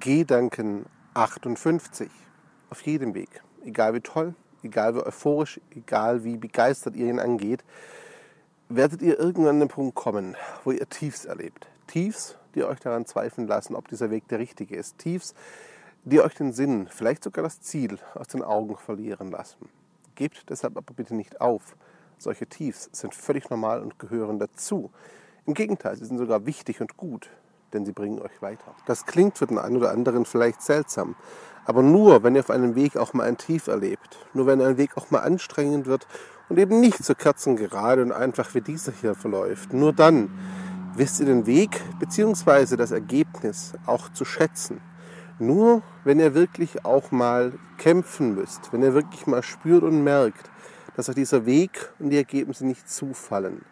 Gedanken 58. Auf jedem Weg, egal wie toll, egal wie euphorisch, egal wie begeistert ihr ihn angeht, werdet ihr irgendwann an den Punkt kommen, wo ihr Tiefs erlebt. Tiefs, die euch daran zweifeln lassen, ob dieser Weg der richtige ist. Tiefs, die euch den Sinn, vielleicht sogar das Ziel aus den Augen verlieren lassen. Gebt deshalb aber bitte nicht auf. Solche Tiefs sind völlig normal und gehören dazu. Im Gegenteil, sie sind sogar wichtig und gut denn sie bringen euch weiter. Das klingt für den einen oder anderen vielleicht seltsam, aber nur, wenn ihr auf einem Weg auch mal ein Tief erlebt, nur wenn ein Weg auch mal anstrengend wird und eben nicht so kerzengerade und einfach wie dieser hier verläuft, nur dann wisst ihr den Weg bzw. das Ergebnis auch zu schätzen. Nur wenn ihr wirklich auch mal kämpfen müsst, wenn ihr wirklich mal spürt und merkt, dass euch dieser Weg und die Ergebnisse nicht zufallen.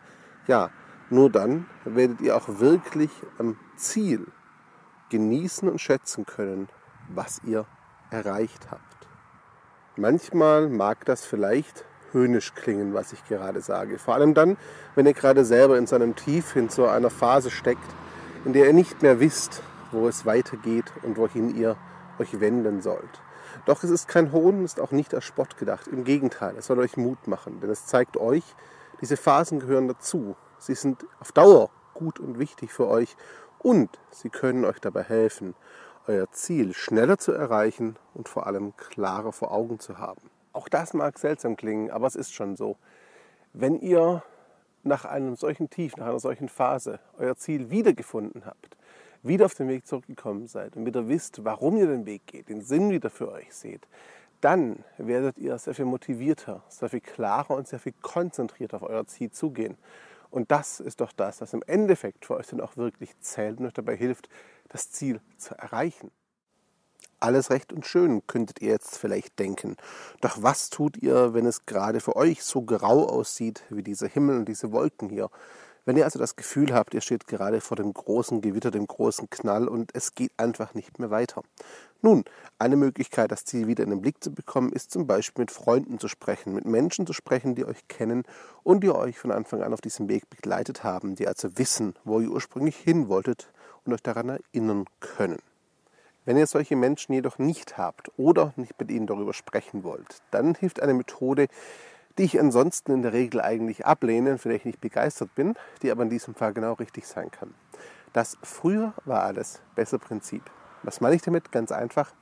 Ja, nur dann werdet ihr auch wirklich am Ziel genießen und schätzen können, was ihr erreicht habt. Manchmal mag das vielleicht höhnisch klingen, was ich gerade sage. Vor allem dann, wenn ihr gerade selber in so einem Tief in so einer Phase steckt, in der ihr nicht mehr wisst, wo es weitergeht und wohin ihr euch wenden sollt. Doch es ist kein Hohn, es ist auch nicht als Spott gedacht. Im Gegenteil, es soll euch Mut machen, denn es zeigt euch, diese Phasen gehören dazu. Sie sind auf Dauer gut und wichtig für euch und sie können euch dabei helfen, euer Ziel schneller zu erreichen und vor allem klarer vor Augen zu haben. Auch das mag seltsam klingen, aber es ist schon so. Wenn ihr nach einem solchen Tief, nach einer solchen Phase euer Ziel wiedergefunden habt, wieder auf den Weg zurückgekommen seid und wieder wisst, warum ihr den Weg geht, den Sinn wieder für euch seht, dann werdet ihr sehr viel motivierter, sehr viel klarer und sehr viel konzentrierter auf euer Ziel zugehen. Und das ist doch das, was im Endeffekt für euch dann auch wirklich zählt und euch dabei hilft, das Ziel zu erreichen. Alles recht und schön, könntet ihr jetzt vielleicht denken. Doch was tut ihr, wenn es gerade für euch so grau aussieht wie dieser Himmel und diese Wolken hier? Wenn ihr also das Gefühl habt, ihr steht gerade vor dem großen Gewitter, dem großen Knall und es geht einfach nicht mehr weiter. Nun, eine Möglichkeit, das Ziel wieder in den Blick zu bekommen, ist zum Beispiel mit Freunden zu sprechen, mit Menschen zu sprechen, die euch kennen und die euch von Anfang an auf diesem Weg begleitet haben, die also wissen, wo ihr ursprünglich hin wolltet und euch daran erinnern können. Wenn ihr solche Menschen jedoch nicht habt oder nicht mit ihnen darüber sprechen wollt, dann hilft eine Methode, die ich ansonsten in der Regel eigentlich ablehne, für die ich nicht begeistert bin, die aber in diesem Fall genau richtig sein kann. Das früher war alles besser Prinzip. Was meine ich damit? Ganz einfach.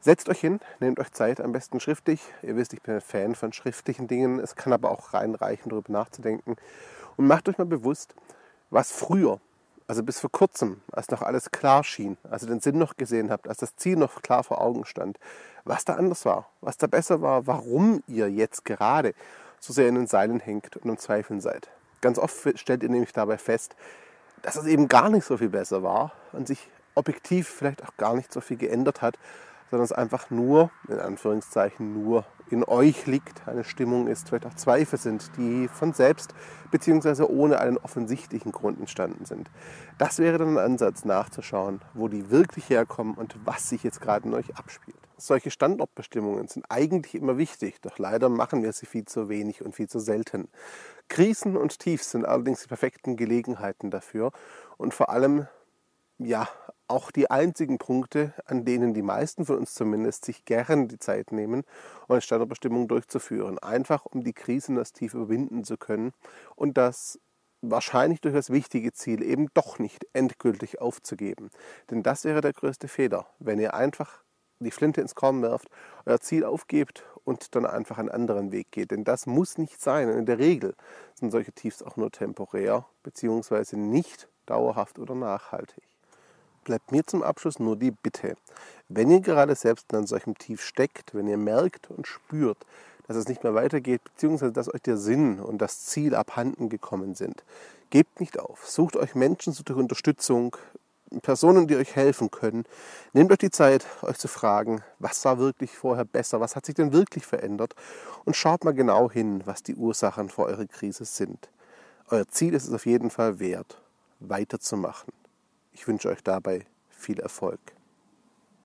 Setzt euch hin, nehmt euch Zeit, am besten schriftlich. Ihr wisst, ich bin ein Fan von schriftlichen Dingen. Es kann aber auch reinreichen, darüber nachzudenken. Und macht euch mal bewusst, was früher, also bis vor kurzem, als noch alles klar schien, als ihr den Sinn noch gesehen habt, als das Ziel noch klar vor Augen stand, was da anders war, was da besser war, warum ihr jetzt gerade so sehr in den Seilen hängt und im Zweifeln seid. Ganz oft stellt ihr nämlich dabei fest, dass es eben gar nicht so viel besser war und sich objektiv vielleicht auch gar nicht so viel geändert hat, sondern es einfach nur, in Anführungszeichen, nur in euch liegt, eine Stimmung ist, vielleicht auch Zweifel sind, die von selbst bzw. ohne einen offensichtlichen Grund entstanden sind. Das wäre dann ein Ansatz nachzuschauen, wo die wirklich herkommen und was sich jetzt gerade in euch abspielt. Solche Standortbestimmungen sind eigentlich immer wichtig, doch leider machen wir sie viel zu wenig und viel zu selten. Krisen und Tiefs sind allerdings die perfekten Gelegenheiten dafür und vor allem ja, auch die einzigen Punkte, an denen die meisten von uns zumindest sich gern die Zeit nehmen, um eine Standortbestimmung durchzuführen. Einfach um die Krisen das Tief überwinden zu können und das wahrscheinlich durch das wichtige Ziel eben doch nicht endgültig aufzugeben. Denn das wäre der größte Fehler, wenn ihr einfach die Flinte ins Korn werft, euer Ziel aufgebt und dann einfach einen anderen Weg geht. Denn das muss nicht sein. In der Regel sind solche Tiefs auch nur temporär, beziehungsweise nicht dauerhaft oder nachhaltig bleibt mir zum Abschluss nur die Bitte. Wenn ihr gerade selbst in einem solchen Tief steckt, wenn ihr merkt und spürt, dass es nicht mehr weitergeht, beziehungsweise dass euch der Sinn und das Ziel abhanden gekommen sind, gebt nicht auf. Sucht euch Menschen, sucht euch Unterstützung, Personen, die euch helfen können. Nehmt euch die Zeit, euch zu fragen, was war wirklich vorher besser, was hat sich denn wirklich verändert und schaut mal genau hin, was die Ursachen für eure Krise sind. Euer Ziel ist es auf jeden Fall wert, weiterzumachen. Ich wünsche euch dabei viel Erfolg.